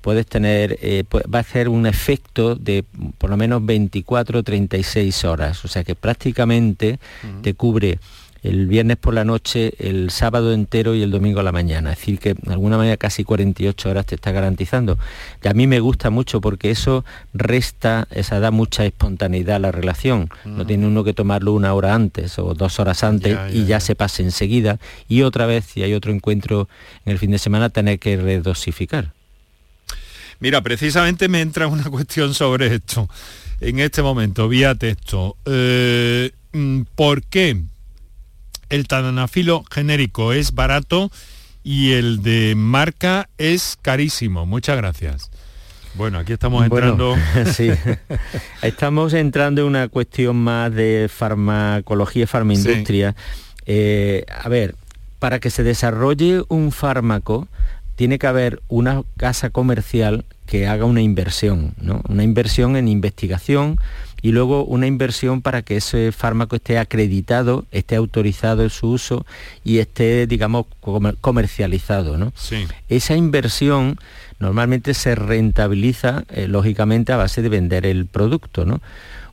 puedes tener, eh, va a hacer un efecto de por lo menos 24 o 36 horas. O sea que prácticamente te cubre el viernes por la noche, el sábado entero y el domingo a la mañana. Es decir, que de alguna manera casi 48 horas te está garantizando. Y a mí me gusta mucho porque eso resta, esa da mucha espontaneidad a la relación. No tiene uno que tomarlo una hora antes o dos horas antes y ya, se pasa enseguida. Y otra vez, si hay otro encuentro en el fin de semana, tener que redosificar. Mira, precisamente me entra una cuestión sobre esto. En este momento, vía texto. Eh, mm, ¿Por qué el tadanafilo genérico es barato y el de marca es carísimo. Muchas gracias. Bueno, aquí estamos entrando... sí, estamos entrando en una cuestión más de farmacología y farmaindustria. Eh, a ver, para que se desarrolle un fármaco, tiene que haber una casa comercial que haga una inversión, ¿no? Una inversión en investigación, y luego una inversión para que ese fármaco esté acreditado, esté autorizado en su uso y esté, digamos, comercializado. ¿no? Esa inversión normalmente se rentabiliza, eh, lógicamente, a base de vender el producto. ¿no?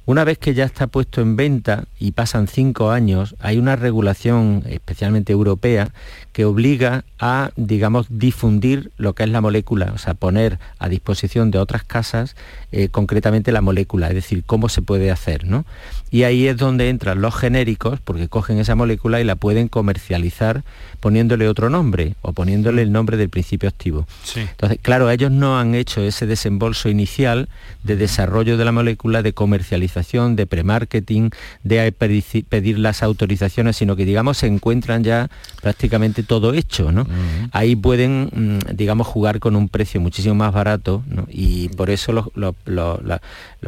Una vez que ya está puesto en venta y pasan cinco años, hay una regulación, especialmente europea, que obliga a, digamos, difundir lo que es la molécula, o sea, poner a disposición de otras casas eh, concretamente la molécula, es decir, cómo se puede hacer, ¿no? Y ahí es donde entran los genéricos, porque cogen esa molécula y la pueden comercializar poniéndole otro nombre o poniéndole el nombre del principio activo. Entonces, claro, ellos no han hecho ese desembolso inicial de desarrollo de la molécula, de comercialización, de premarketing, de pedir las autorizaciones, sino que, digamos, se encuentran ya prácticamente todo hecho, ¿no? Ahí pueden, mm, digamos, jugar con un precio muchísimo más barato y por eso los,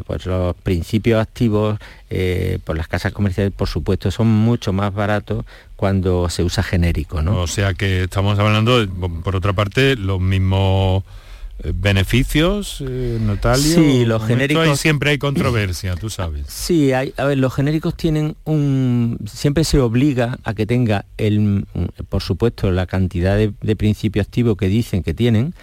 pues los principios activos eh, por las casas comerciales, por supuesto, son mucho más baratos cuando se usa genérico. ¿no? O sea que estamos hablando, por otra parte, los mismos beneficios, eh, Natalia. Sí, los genéricos... siempre hay controversia, tú sabes. Sí, hay, a ver, los genéricos tienen un... Siempre se obliga a que tenga, el, por supuesto, la cantidad de, de principio activo que dicen que tienen,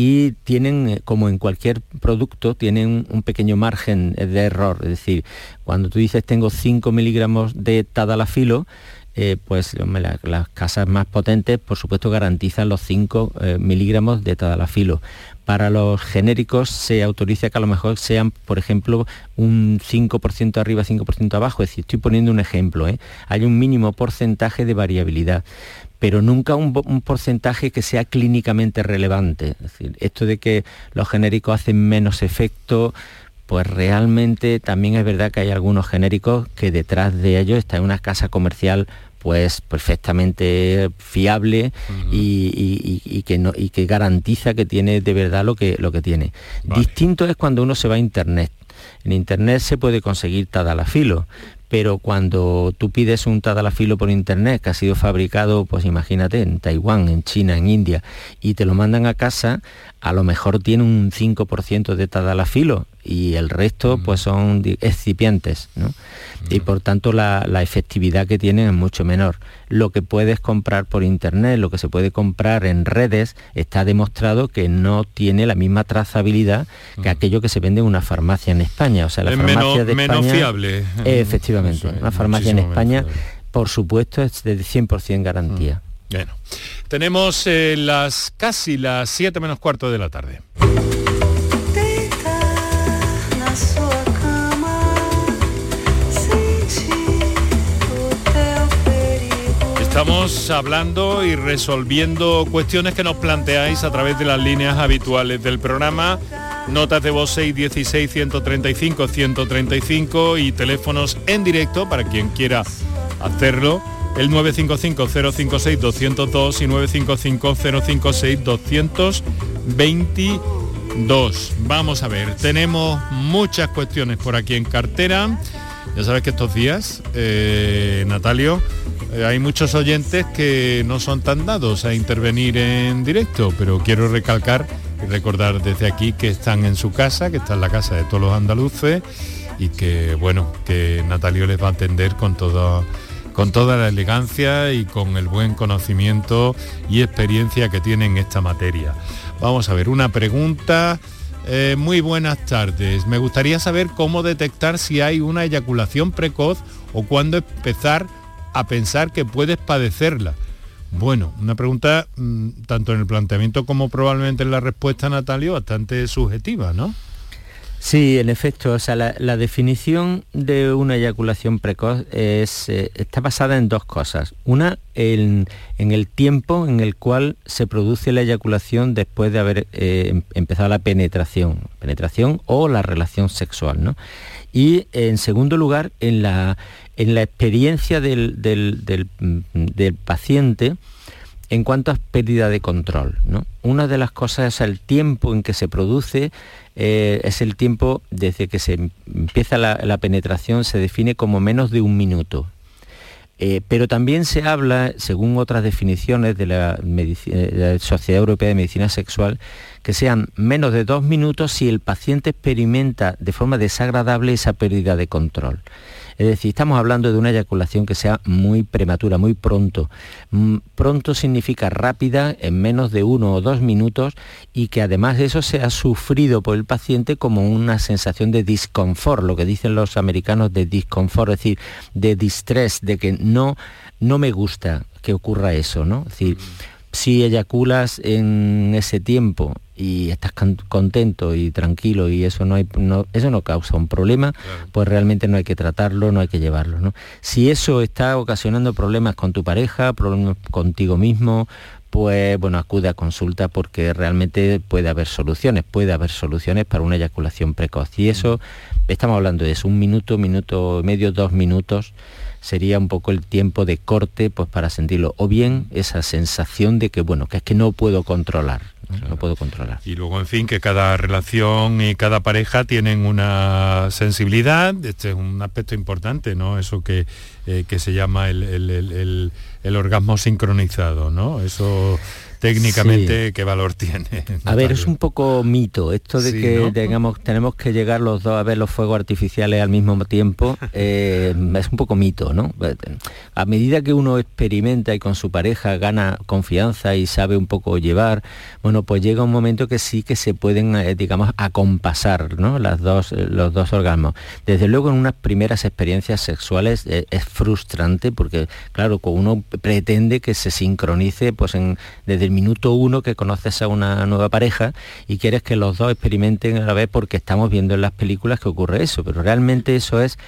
y tienen, eh, como en cualquier producto, tienen un pequeño margen de error. Es decir, cuando tú dices tengo 5 miligramos de tadalafilo, eh, pues las casas más potentes, por supuesto, garantizan los 5 eh, miligramos de tadalafilo. Para los genéricos se autoriza que a lo mejor sean, por ejemplo, un 5% arriba, 5% abajo. Es decir, estoy poniendo un ejemplo. Hay un mínimo porcentaje de variabilidad pero nunca un, porcentaje que sea clínicamente relevante. Es decir, esto de que los genéricos hacen menos efecto, pues realmente también es verdad que hay algunos genéricos que detrás de ellos está una casa comercial pues perfectamente fiable y, que no, y que garantiza que tiene de verdad lo que, lo que tiene. Distinto es cuando uno se va a internet. En internet se puede conseguir tadalafilo, pero cuando tú pides un tadalafilo por internet que ha sido fabricado, pues imagínate, en Taiwán, en China, en India, y te lo mandan a casa, a lo mejor tiene un 5% de tadalafilo y el resto pues son excipientes, ¿no? Y por tanto la, efectividad que tienen es mucho menor. Lo que puedes comprar por internet, lo que se puede comprar en redes, está demostrado que no tiene la misma trazabilidad que aquello que se vende en una farmacia en España. O sea, la farmacia de menos fiable. efectivamente, una farmacia en España, por supuesto, es de 100% garantía. Bueno, tenemos eh, las casi las 7 menos cuarto de la tarde. Estamos hablando y resolviendo cuestiones que nos planteáis a través de las líneas habituales del programa. Notas de voz 616 135 135 y teléfonos en directo para quien quiera hacerlo. El 955 056 202 y 955 056 222. Vamos a ver, tenemos muchas cuestiones por aquí en cartera. Ya sabes que estos días, eh, Natalio, eh, hay muchos oyentes que no son tan dados a intervenir en directo, pero quiero recalcar y recordar desde aquí que están en su casa, que está en la casa de todos los andaluces y que bueno, que Natalio les va a atender con toda con toda la elegancia y con el buen conocimiento y experiencia que tiene en esta materia. Vamos a ver, una pregunta. Eh, muy buenas tardes. Me gustaría saber cómo detectar si hay una eyaculación precoz o cuándo empezar a pensar que puedes padecerla? Bueno, una pregunta mm, tanto en el planteamiento como probablemente en la respuesta, Natalio, bastante subjetiva, ¿no? Sí, en efecto, o sea, la, definición de una eyaculación precoz es, eh, está basada en dos cosas. Una, en, el tiempo en el cual se produce la eyaculación después de haber eh, em, empezado la penetración, penetración o la relación sexual, ¿no? Y en segundo lugar, en la, en la experiencia del, paciente en cuanto a pérdida de control. Una de las cosas es el tiempo en que se produce, eh, es el tiempo desde que se empieza la, penetración, se define como menos de un minuto. Eh, pero también se habla, según otras definiciones de de la, Sociedad Europea de Medicina Sexual, que sean menos de dos minutos si el paciente experimenta de forma desagradable esa pérdida de control. Es decir, estamos hablando de una eyaculación que sea muy prematura, muy pronto. Mm, pronto significa rápida, en menos de uno o dos minutos, y que además de eso sea sufrido por el paciente como una sensación de disconfort, lo que dicen los americanos de disconfort, es decir, de distress, de que no, no me gusta que ocurra eso, ¿no? Decir, si eyaculas en ese tiempo y estás contento y tranquilo y eso no, hay, eso no causa un problema, pues realmente no hay que tratarlo, no hay que llevarlo. ¿no? Si eso está ocasionando problemas con tu pareja, problemas contigo mismo, pues bueno, acude a consulta porque realmente puede haber soluciones, puede haber soluciones para una eyaculación precoz. Y eso, estamos hablando de eso, un minuto, minuto medio, dos minutos sería un poco el tiempo de corte pues para sentirlo o bien esa sensación de que bueno que es que no puedo controlar ¿no? puedo controlar. Y luego, en fin, que cada relación y cada pareja tienen una sensibilidad, este es un aspecto importante, ¿no? Eso que, eh, que se llama el, el, orgasmo sincronizado, ¿no? Eso técnicamente qué valor tiene. A ver, es un poco mito esto de que digamos, tenemos que llegar los dos a ver los fuegos artificiales al mismo tiempo, eh, es un poco mito, ¿no? A medida que uno experimenta y con su pareja gana confianza y sabe un poco llevar, bueno, pues llega un momento que sí que se pueden, eh, digamos, acompasar, ¿no? Las dos, los dos orgasmos. Desde luego en unas primeras experiencias sexuales eh, es frustrante porque, claro, uno pretende que se sincronice pues en, desde minuto uno que conoces a una nueva pareja y quieres que los dos experimenten a la vez porque estamos viendo en las películas que ocurre eso, pero realmente eso es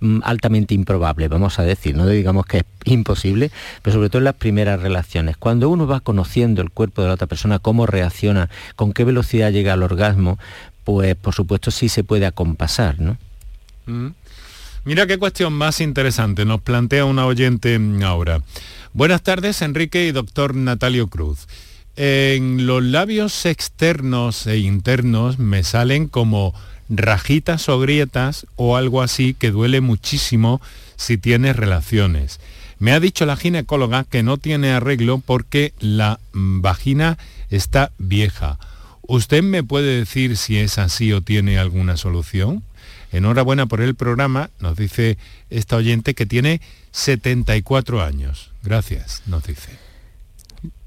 mm, altamente improbable, vamos a decir, no digamos que es imposible, pero sobre todo en las primeras relaciones. Cuando uno va conociendo el cuerpo de la otra persona, cómo reacciona, con qué velocidad llega al orgasmo, pues por supuesto sí se puede acompasar, ¿no? Mm. Mira qué cuestión más interesante nos plantea una oyente ahora. Buenas tardes, Enrique y doctor Natalio Cruz. En los labios externos e internos me salen como rajitas o grietas o algo así que duele muchísimo si tienes relaciones. Me ha dicho la ginecóloga que no tiene arreglo porque la vagina está vieja. ¿Usted me puede decir si es así o tiene alguna solución? Enhorabuena por el programa, nos dice esta oyente que tiene 74 años. Gracias, nos dice.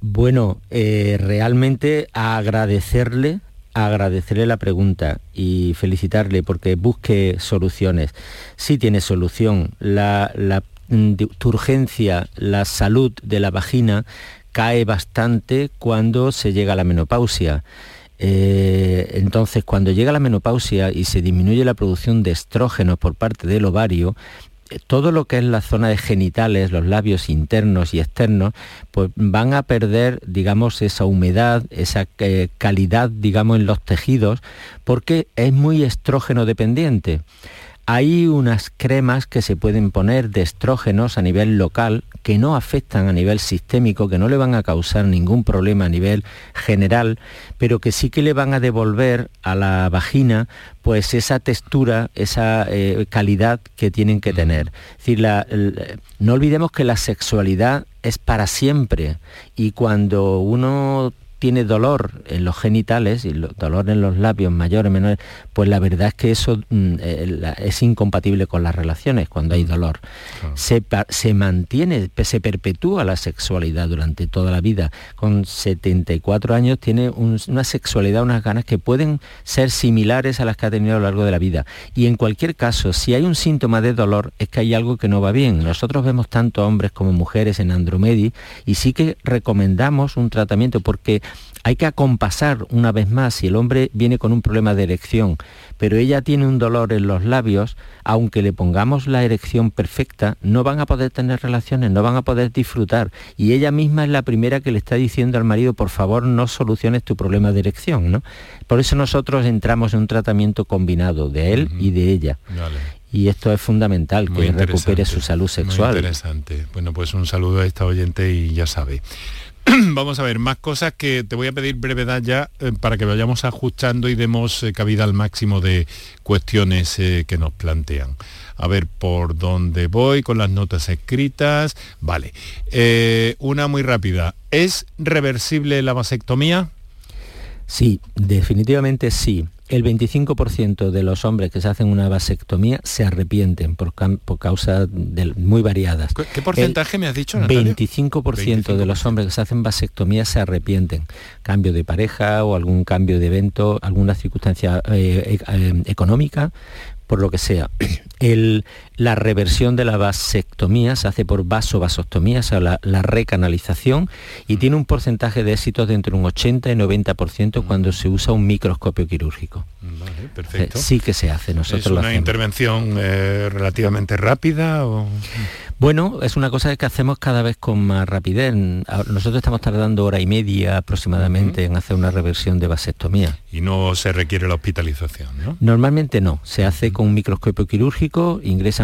Bueno, eh, realmente agradecerle, agradecerle la pregunta y felicitarle porque busque soluciones. Sí tiene solución. La, la mm, urgencia, la salud de la vagina cae bastante cuando se llega a la menopausia. Eh, entonces, cuando llega la menopausia y se disminuye la producción de estrógenos por parte del ovario, eh, todo lo que es la zona de genitales, los labios internos y externos, pues van a perder, digamos, esa humedad, esa eh, calidad, digamos, en los tejidos, porque es muy estrógeno dependiente. Hay unas cremas que se pueden poner de estrógenos a nivel local que no afectan a nivel sistémico, que no le van a causar ningún problema a nivel general, pero que sí que le van a devolver a la vagina pues esa textura, esa eh, calidad que tienen que tener. Es decir, no olvidemos que la sexualidad es para siempre y cuando uno tiene dolor en los genitales y dolor en los labios mayores, menores, pues la verdad es que eso mm, eh, es incompatible con las relaciones cuando hay dolor. Se, se, mantiene, se perpetúa la sexualidad durante toda la vida. Con 74 años tiene una sexualidad, unas ganas que pueden ser similares a las que ha tenido a lo largo de la vida. Y en cualquier caso, si hay un síntoma de dolor, es que hay algo que no va bien. Nosotros vemos tanto hombres como mujeres en Andromedi y sí que recomendamos un tratamiento porque hay que acompasar una vez más si el hombre viene con un problema de erección, pero ella tiene un dolor en los labios, aunque le pongamos la erección perfecta, no van a poder tener relaciones, no van a poder disfrutar. Y ella misma es la primera que le está diciendo al marido, por favor, no soluciones tu problema de erección. ¿no? Por eso nosotros entramos en un tratamiento combinado de él y de ella. Y esto es fundamental, que recupere su salud sexual. Muy interesante. Bueno, pues un saludo a esta oyente y ya sabe. Vamos a ver, más cosas que te voy a pedir brevedad ya eh, para que vayamos ajustando y demos eh, cabida al máximo de cuestiones eh, que nos plantean. A ver por dónde voy con las notas escritas. Vale, una muy rápida. ¿Es reversible la vasectomía? Sí, definitivamente sí el 25% de los hombres que se hacen una vasectomía se arrepienten por, causas muy variadas. ¿Qué, porcentaje me has dicho? 25%, de los hombres que se hacen vasectomía se arrepienten. Cambio de pareja o algún cambio de evento, alguna circunstancia eh, eh, económica, por lo que sea. La reversión de la vasectomía se hace por vasovasectomía, o sea, la, recanalización, y tiene un porcentaje de éxito de entre un 80 y 90% cuando se usa un microscopio quirúrgico. Vale, perfecto. Sí que se hace, nosotros ¿Es una intervención eh, relativamente rápida? O... Bueno, es una cosa que hacemos cada vez con más rapidez. Nosotros estamos tardando hora y media aproximadamente en hacer una reversión de vasectomía. Y no se requiere la hospitalización, ¿no? Normalmente no. Se hace con un microscopio quirúrgico,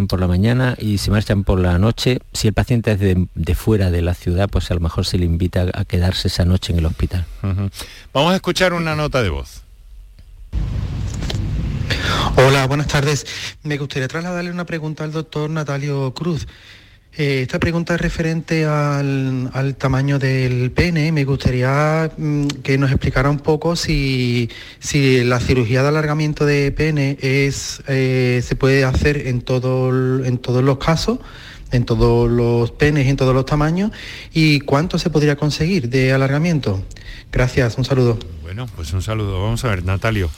por la mañana y se marchan por la noche. Si el paciente es de, fuera de la ciudad, pues a lo mejor se le invita a quedarse esa noche en el hospital. Vamos a escuchar una nota de voz. Hola, buenas tardes. Me gustaría trasladarle una pregunta al doctor Natalio Cruz. Eh, esta pregunta es referente al, tamaño del pene. Me gustaría mm, que nos explicara un poco si, la cirugía de alargamiento de pene es, eh, se puede hacer en, todo, en todos los casos, en todos los penes en todos los tamaños, y cuánto se podría conseguir de alargamiento. Gracias, un saludo. Bueno, pues un saludo. Vamos a ver, Natalio.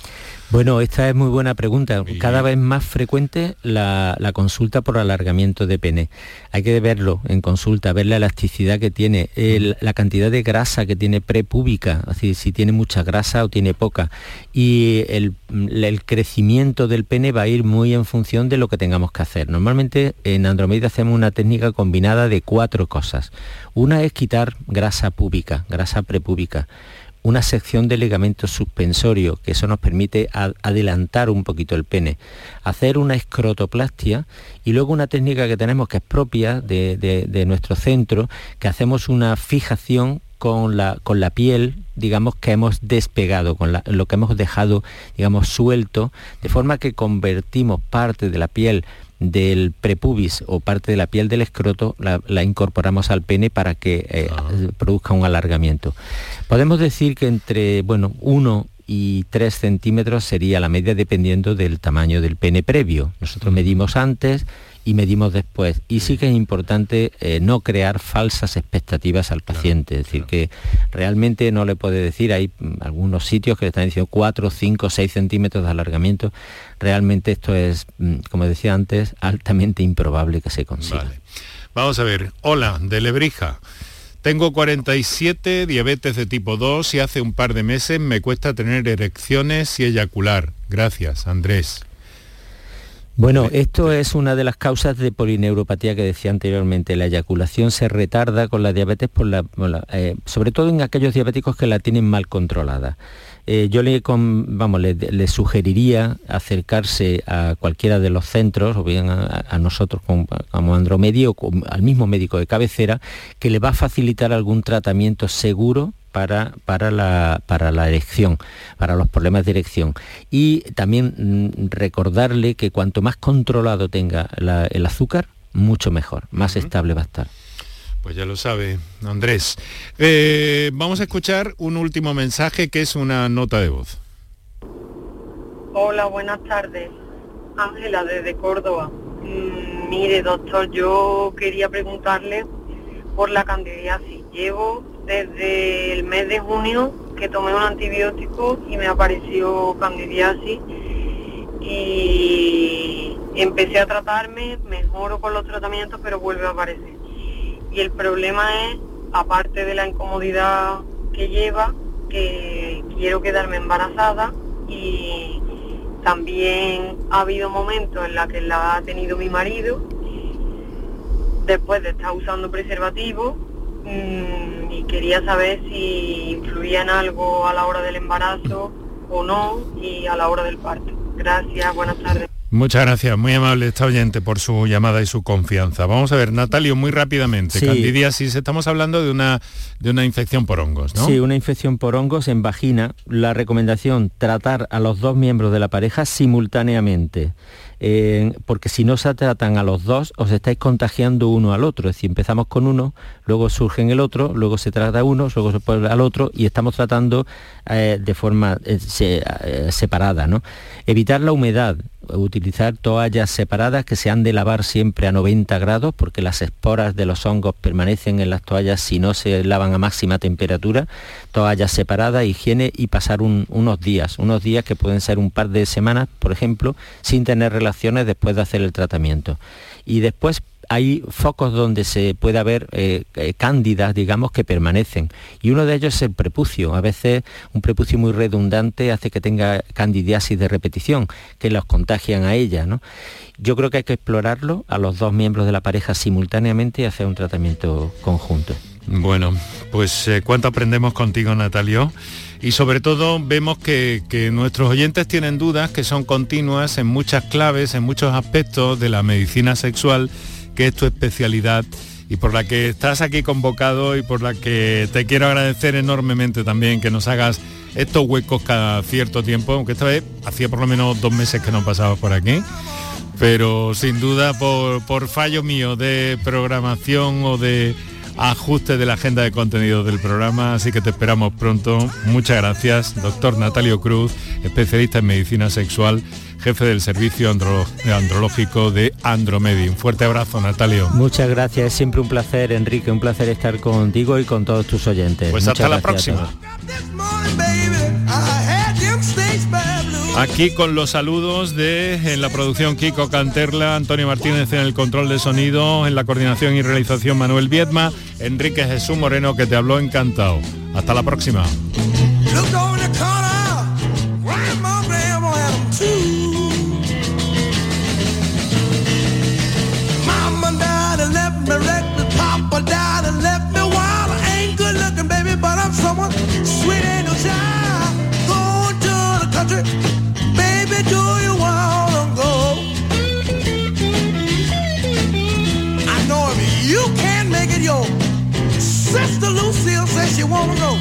Bueno, esta es muy buena pregunta. Cada vez más frecuente la, consulta por alargamiento de pene. Hay que verlo en consulta, ver la elasticidad que tiene, la cantidad de grasa que tiene prepúbica, así si tiene mucha grasa o tiene poca. Y el, crecimiento del pene va a ir muy en función de lo que tengamos que hacer. Normalmente en Andromeda hacemos una técnica combinada de cuatro cosas. Una es quitar grasa púbica, grasa prepúbica. Una sección de ligamento suspensorio, que eso nos permite adelantar un poquito el pene, hacer una escrotoplastia y luego una técnica que tenemos que es propia de, nuestro centro, que hacemos una fijación con la, con la piel, digamos, que hemos despegado, con lo que hemos dejado, digamos, suelto, de forma que convertimos parte de la piel del prepubis o parte de la piel del escroto la, incorporamos al pene para que eh, ah. produzca un alargamiento. Podemos decir que entre bueno, 1 y 3 centímetros sería la media dependiendo del tamaño del pene previo. Nosotros medimos antes, y medimos después. Y sí que es importante eh, no crear falsas expectativas al paciente, es decir, que realmente no le puede decir, hay algunos sitios que le están diciendo 4, 5, 6 centímetros de alargamiento, realmente esto es, mm, como decía antes, altamente improbable que se consiga. Vamos a ver, hola, de Lebrija. Tengo 47, diabetes de tipo 2 y hace un par de meses me cuesta tener erecciones y eyacular. Gracias, Andrés. Bueno, esto es una de las causas de polineuropatía que decía anteriormente. La eyaculación se retarda con la diabetes, por la, eh, sobre todo en aquellos diabéticos que la tienen mal controlada. Eh, yo le, vamos, le, sugeriría acercarse a cualquiera de los centros, o bien a, nosotros como, como Andromedio, o al mismo médico de cabecera, que le va a facilitar algún tratamiento seguro para, para, la, para la erección, para los problemas de erección. Y también mm, recordarle que cuanto más controlado tenga el azúcar, mucho mejor, más estable va a estar. Pues ya lo sabe, Andrés. Eh, vamos a escuchar un último mensaje que es una nota de voz. Hola, buenas tardes. Ángela, desde Córdoba. Mm, mire, doctor, yo quería preguntarle por la candidiasis. Llevo desde el mes de junio que tomé un antibiótico y me apareció candidiasis y empecé a tratarme, mejoro con los tratamientos, pero vuelve a aparecer. Y el problema es, aparte de la incomodidad que lleva, que quiero quedarme embarazada y también ha habido momentos en los que la ha tenido mi marido después de estar usando preservativo mm, y quería saber si influía en algo a la hora del embarazo o no y a la hora del parto. Gracias, buenas tardes. Muchas gracias, muy amable esta oyente por su llamada y su confianza. Vamos a ver, Natalio, muy rápidamente. Sí. Candidiasis, estamos hablando de una, de una infección por hongos, ¿no? Sí, una infección por hongos en vagina. La recomendación, tratar a los dos miembros de la pareja simultáneamente porque si no se tratan a los dos, os estáis contagiando uno al otro. Es decir, empezamos con uno, luego surge en el otro, luego se trata uno, luego se puede al otro y estamos tratando eh, de forma eh, eh, separada. ¿no? Evitar la humedad, utilizar toallas separadas que se han de lavar siempre a 90 grados porque las esporas de los hongos permanecen en las toallas si no se lavan a máxima temperatura, toallas separadas, higiene y pasar unos días, unos días que pueden ser un par de semanas, por ejemplo, sin tener relaciones después de hacer el tratamiento. Y después hay focos donde se puede ver eh, eh, cándidas, digamos, que permanecen. Y uno de ellos es el prepucio. A veces un prepucio muy redundante hace que tenga candidiasis de repetición, que los contagian a ella. Yo creo que hay que explorarlo a los dos miembros de la pareja simultáneamente y hacer un tratamiento conjunto. Bueno, pues eh, cuánto aprendemos contigo, Natalio. Y sobre todo vemos que, nuestros oyentes tienen dudas que son continuas en muchas claves, en muchos aspectos de la medicina sexual que es tu especialidad y por la que estás aquí convocado y por la que te quiero agradecer enormemente también que nos hagas estos huecos cada cierto tiempo, aunque esta vez hacía por lo menos dos meses que no pasabas por aquí, pero sin duda por, por fallo mío de programación o de ajuste de la agenda de contenido del programa, así que te esperamos pronto. Muchas gracias, doctor Natalio Cruz, especialista en medicina sexual jefe del servicio andrológico de Andromedi. Un fuerte abrazo, Natalio. Muchas gracias, es siempre un placer, Enrique, un placer estar contigo y con todos tus oyentes. Pues hasta la próxima. Aquí con los saludos de en la producción Kiko Canterla, Antonio Martínez en el control de sonido, en la coordinación y realización Manuel Viedma, Enrique Jesús Moreno que te habló encantado. Hasta la próxima. you wanna go.